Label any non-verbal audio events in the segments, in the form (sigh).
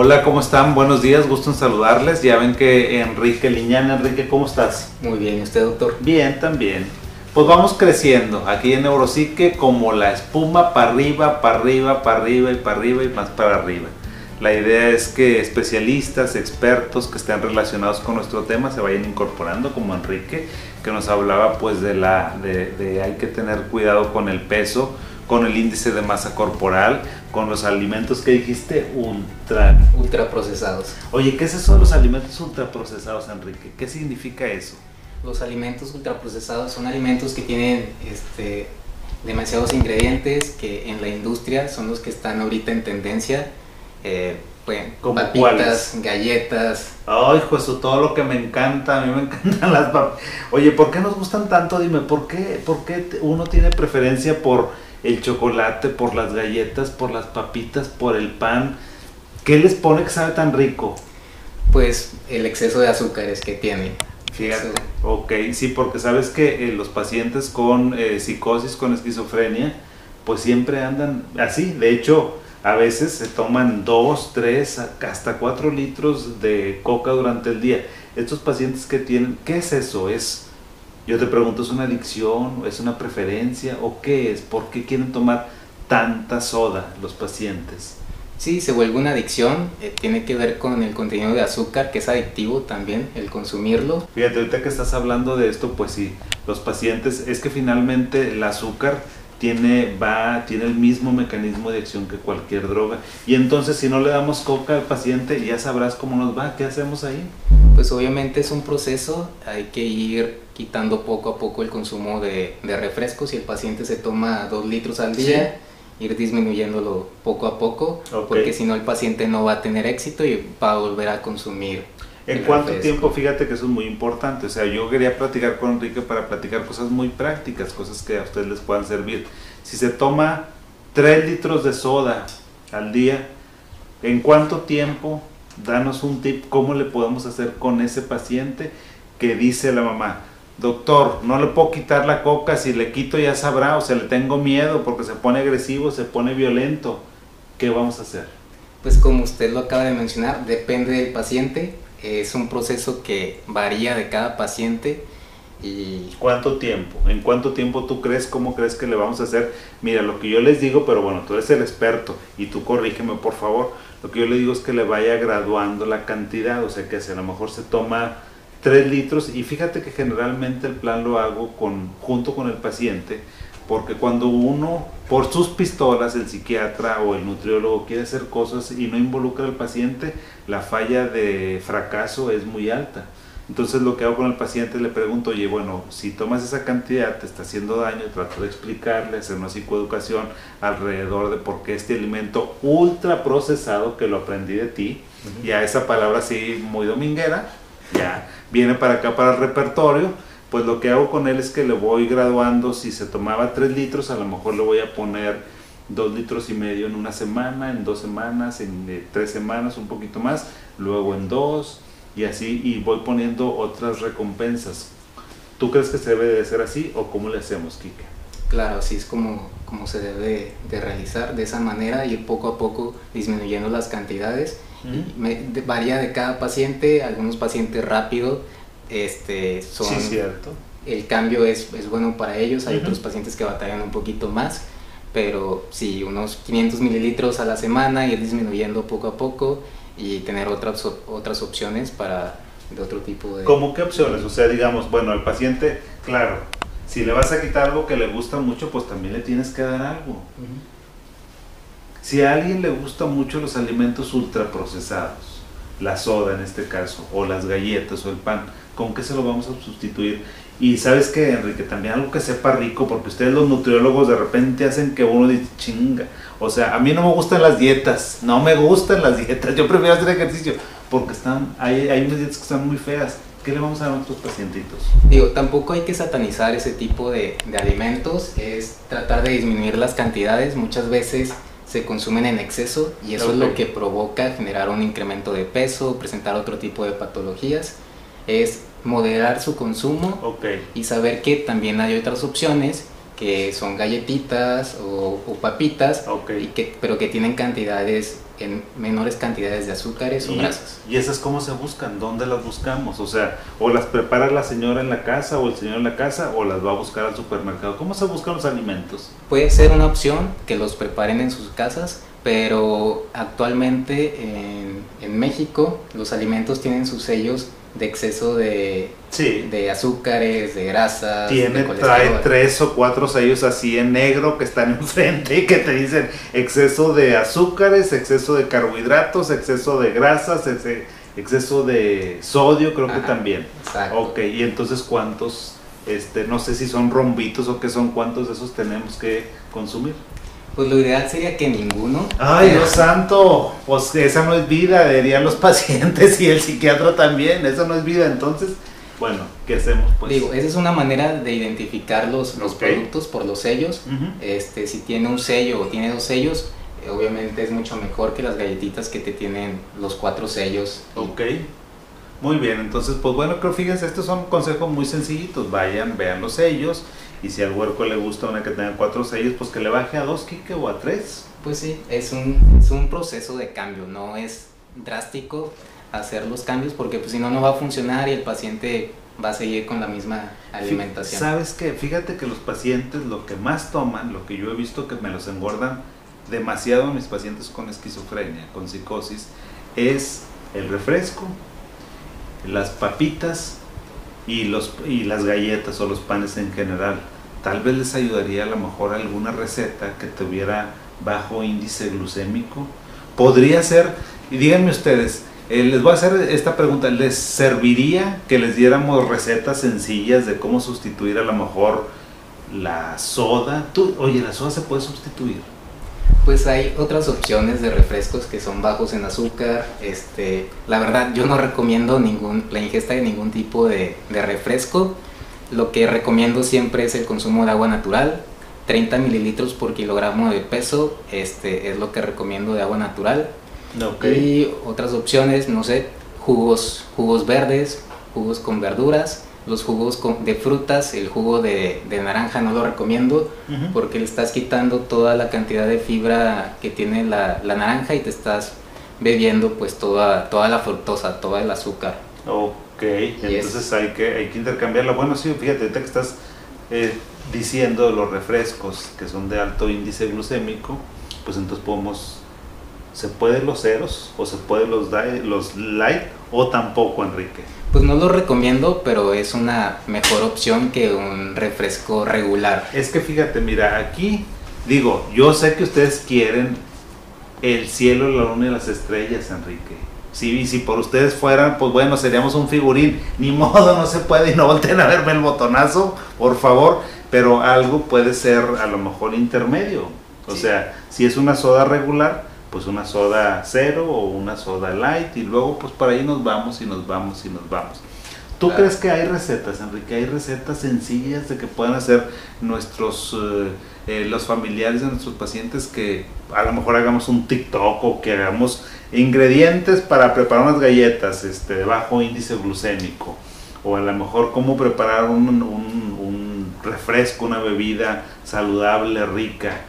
Hola, ¿cómo están? Buenos días, gusto en saludarles. Ya ven que Enrique Liñán, Enrique, ¿cómo estás? Muy bien, ¿y usted, doctor? Bien, también. Pues vamos creciendo aquí en Neuropsique como la espuma para arriba, para arriba, para arriba y para arriba y más para arriba. La idea es que especialistas, expertos que estén relacionados con nuestro tema se vayan incorporando, como Enrique, que nos hablaba pues de la de, de hay que tener cuidado con el peso, con el índice de masa corporal, con los alimentos que dijiste ultra Ultraprocesados. Oye, ¿qué es eso de los alimentos ultraprocesados, Enrique? ¿Qué significa eso? Los alimentos ultraprocesados son alimentos que tienen este, demasiados ingredientes que en la industria son los que están ahorita en tendencia. Eh, pues, ¿Como papitas, cuáles? galletas. Ay, pues todo lo que me encanta, a mí me (laughs) encantan las papitas. Oye, ¿por qué nos gustan tanto? Dime, ¿por qué, ¿por qué uno tiene preferencia por el chocolate, por las galletas, por las papitas, por el pan? ¿Qué les pone que sabe tan rico? Pues el exceso de azúcares que tienen. Fíjate, Eso. ok, sí, porque sabes que eh, los pacientes con eh, psicosis, con esquizofrenia, pues siempre andan así. De hecho, a veces se toman dos, tres, hasta cuatro litros de coca durante el día. Estos pacientes que tienen, ¿qué es eso? Es, yo te pregunto, ¿es una adicción? ¿Es una preferencia? ¿O qué es? ¿Por qué quieren tomar tanta soda los pacientes? Sí, se vuelve una adicción. eh, tiene que ver con el contenido de azúcar, que es adictivo también el consumirlo. Fíjate, ahorita que estás hablando de esto, pues sí, los pacientes, es que finalmente el azúcar tiene, va, tiene el mismo mecanismo de acción que cualquier droga. Y entonces si no le damos coca al paciente, ya sabrás cómo nos va, ¿qué hacemos ahí? Pues obviamente es un proceso, hay que ir quitando poco a poco el consumo de, de refrescos. Si el paciente se toma dos litros al día, ir disminuyéndolo poco a poco, porque si no el paciente no va a tener éxito y va a volver a consumir. ¿En cuánto refresco. tiempo? Fíjate que eso es muy importante. O sea, yo quería platicar con Enrique para platicar cosas muy prácticas, cosas que a ustedes les puedan servir. Si se toma 3 litros de soda al día, ¿en cuánto tiempo? Danos un tip, ¿cómo le podemos hacer con ese paciente que dice la mamá? Doctor, no le puedo quitar la coca, si le quito ya sabrá, o sea, le tengo miedo porque se pone agresivo, se pone violento. ¿Qué vamos a hacer? Pues como usted lo acaba de mencionar, depende del paciente, es un proceso que varía de cada paciente y ¿Cuánto tiempo? ¿En cuánto tiempo tú crees? ¿Cómo crees que le vamos a hacer? Mira, lo que yo les digo, pero bueno, tú eres el experto y tú corrígeme por favor. Lo que yo le digo es que le vaya graduando la cantidad, o sea que si a lo mejor se toma 3 litros y fíjate que generalmente el plan lo hago con, junto con el paciente, porque cuando uno, por sus pistolas, el psiquiatra o el nutriólogo quiere hacer cosas y no involucra al paciente, la falla de fracaso es muy alta. Entonces lo que hago con el paciente le pregunto, oye, bueno, si tomas esa cantidad te está haciendo daño, trato de explicarle, hacer una psicoeducación alrededor de por qué este alimento ultra procesado que lo aprendí de ti, ya esa palabra así muy dominguera, ya viene para acá para el repertorio, pues lo que hago con él es que le voy graduando, si se tomaba 3 litros, a lo mejor le voy a poner 2 litros y medio en una semana, en dos semanas, en eh, tres semanas, un poquito más, luego en dos, y así, y voy poniendo otras recompensas. ¿Tú crees que se debe de ser así o cómo le hacemos, Kike? claro, así es como, como se debe de realizar, de esa manera, ir poco a poco disminuyendo las cantidades. Ujú. Me- de- varía de cada paciente, algunos pacientes rápido, este, son, Sí, cierto. el cambio es, es bueno para ellos, hay otros pacientes que batallan un poquito más, pero sí, unos 500 mililitros a la semana, ir disminuyendo poco a poco y tener otras, otras opciones para de otro tipo de... ¿Cómo qué opciones? O sea, digamos, bueno, al paciente, claro, si le vas a quitar algo que le gusta mucho, pues también le tienes que dar algo. Si a alguien le gustan mucho los alimentos ultraprocesados, la soda en este caso, o las galletas o el pan, ¿con qué se lo vamos a sustituir? Y sabes que, Enrique, también algo que sepa rico, porque ustedes los nutriólogos de repente hacen que uno dice, chinga. O sea, a mí no me gustan las dietas, no me gustan las dietas, yo prefiero hacer ejercicio, porque están, hay, hay unas dietas que están muy feas. ¿Qué le vamos a dar a nuestros pacientitos? Digo, tampoco hay que satanizar ese tipo de, de alimentos, es tratar de disminuir las cantidades, muchas veces se consumen en exceso y eso es lo que provoca generar un incremento de peso, presentar otro tipo de patologías, es moderar su consumo y saber que también hay otras opciones que son galletitas o, papitas, y que, pero que tienen cantidades en menores cantidades de azúcares o grasas. ¿Y esas cómo se buscan? ¿Dónde las buscamos? O sea, o las prepara la señora en la casa o el señor en la casa o las va a buscar al supermercado. ¿Cómo se buscan los alimentos? Puede ser una opción que los preparen en sus casas, pero actualmente en, en México los alimentos tienen sus sellos de exceso de, de azúcares, de grasas. Tiene, trae tres o cuatro sellos así en negro que están (laughs) enfrente y que te dicen exceso de azúcares, exceso de carbohidratos, exceso de grasas, exceso de sodio, creo que también. Exacto. Ok, y entonces cuántos, este, no sé si son rombitos o qué son, cuántos de esos tenemos que consumir. Pues lo ideal sería que ninguno. Ay, Dios santo, pues esa no es vida, dirían los (laughs) pacientes y el psiquiatra también, eso no es vida. Entonces, bueno, ¿qué hacemos? Pues? Digo, esa es una manera de identificar los, los productos por los sellos. este, si tiene un sello o tiene dos sellos, eh, obviamente es mucho mejor que las galletitas que te tienen los cuatro sellos. Ok. Muy bien, entonces, pues bueno, creo, fíjense, estos son consejos muy sencillitos. Vayan, vean los sellos y si al huerco le gusta una que tenga cuatro sellos, pues que le baje a dos, Kike, o a tres. Pues sí, es un, es un proceso de cambio, no es drástico hacer los cambios porque pues si no, no va a funcionar y el paciente va a seguir con la misma alimentación. ¿Sabes qué? Fíjate que los pacientes lo que más toman, lo que yo he visto que me los engordan demasiado a mis pacientes con esquizofrenia, con psicosis, es el refresco, las papitas y, los, y las galletas o los panes en general. Tal vez les ayudaría a lo mejor alguna receta que tuviera bajo índice glucémico. Podría ser, y díganme ustedes, eh, les voy a hacer esta pregunta, ¿les serviría que les diéramos recetas sencillas de cómo sustituir a lo mejor la soda? Tú, oye, la soda se puede sustituir pues hay otras opciones de refrescos que son bajos en azúcar. Este, la verdad, yo no recomiendo ningún, la ingesta de ningún tipo de, refresco. Lo que recomiendo siempre es el consumo de agua natural. 30 mililitros por kilogramo de peso este, es lo que recomiendo de agua natural. Y otras opciones, no sé, jugos, jugos verdes, jugos con verduras los jugos de frutas, el jugo de, naranja no lo recomiendo porque le estás quitando toda la cantidad de fibra que tiene la, naranja y te estás bebiendo pues toda, toda la fructosa, todo el azúcar. Ok, entonces hay que, hay que intercambiarla. Bueno, sí, fíjate, que estás eh, diciendo los refrescos que son de alto índice glucémico, pues entonces podemos, ¿se pueden los ceros o se pueden los, los light o tampoco, Enrique? Pues no lo recomiendo, pero es una mejor opción que un refresco regular. Es que fíjate, mira, aquí digo, yo sé que ustedes quieren el cielo, la luna y las estrellas, Enrique. Si, si por ustedes fueran, pues bueno, seríamos un figurín. Ni (laughs) modo, no se puede y no volteen a verme el botonazo, por favor. Pero algo puede ser a lo mejor intermedio. O sea, si es una soda regular, pues una soda cero o una soda light y luego pues por ahí nos vamos y nos vamos y nos vamos. ¿Tú crees que hay recetas, Enrique? ¿Hay recetas sencillas de que puedan hacer nuestros, eh, eh, los familiares de nuestros pacientes que a lo mejor hagamos un TikTok o que hagamos ingredientes para preparar unas galletas este, de bajo índice glucémico? O a lo mejor cómo preparar un, un, un refresco, una bebida saludable, rica.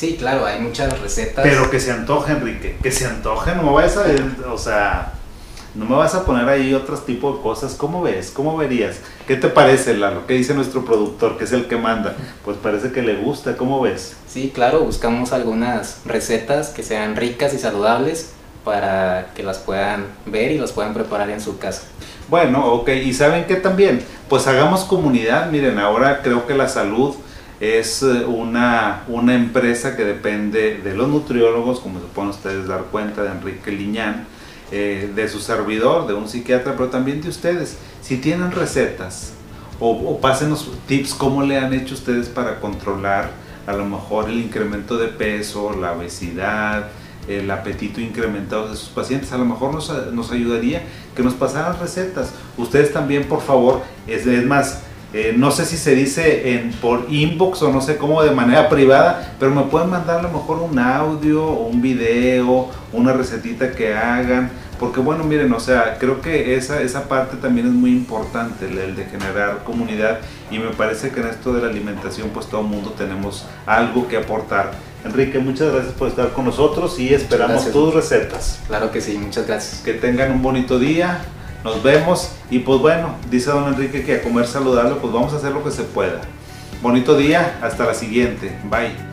Sí, claro, hay muchas recetas. Pero que se antoje, Enrique, que se antoje, no me vayas a, o sea, no me vas a poner ahí otros tipo de cosas. ¿Cómo ves? ¿Cómo verías? ¿Qué te parece, Lalo? ¿Qué dice nuestro productor, que es el que manda? Pues parece que le gusta, ¿cómo ves? Sí, claro, buscamos algunas recetas que sean ricas y saludables para que las puedan ver y las puedan preparar en su casa. Bueno, ok, y ¿saben qué también? Pues hagamos comunidad, miren, ahora creo que la salud es eh, una, una empresa que depende de los nutriólogos, como se pueden ustedes dar cuenta, de Enrique Liñán, eh, de su servidor, de un psiquiatra, pero también de ustedes. Si tienen recetas o, o pásenos tips, cómo le han hecho ustedes para controlar a lo mejor el incremento de peso, la obesidad, el apetito incrementado de sus pacientes. A lo mejor nos, nos ayudaría que nos pasaran recetas. Ustedes también, por favor, es, es más, eh, no sé si se dice en, por inbox o no sé cómo de manera privada, pero me pueden mandar a lo mejor un audio un video, una recetita que hagan Porque bueno, miren, o sea, creo que esa, esa parte también es muy importante, el, el de generar comunidad y me parece que en esto de la alimentación pues todo el mundo tenemos algo que aportar. Enrique, muchas gracias por estar con nosotros y esperamos gracias. tus recetas. Claro que sí, muchas gracias. Que tengan un bonito día, nos vemos y pues bueno, dice don Enrique que a comer saludable pues vamos a hacer lo que se pueda. Bonito día, hasta la siguiente, bye.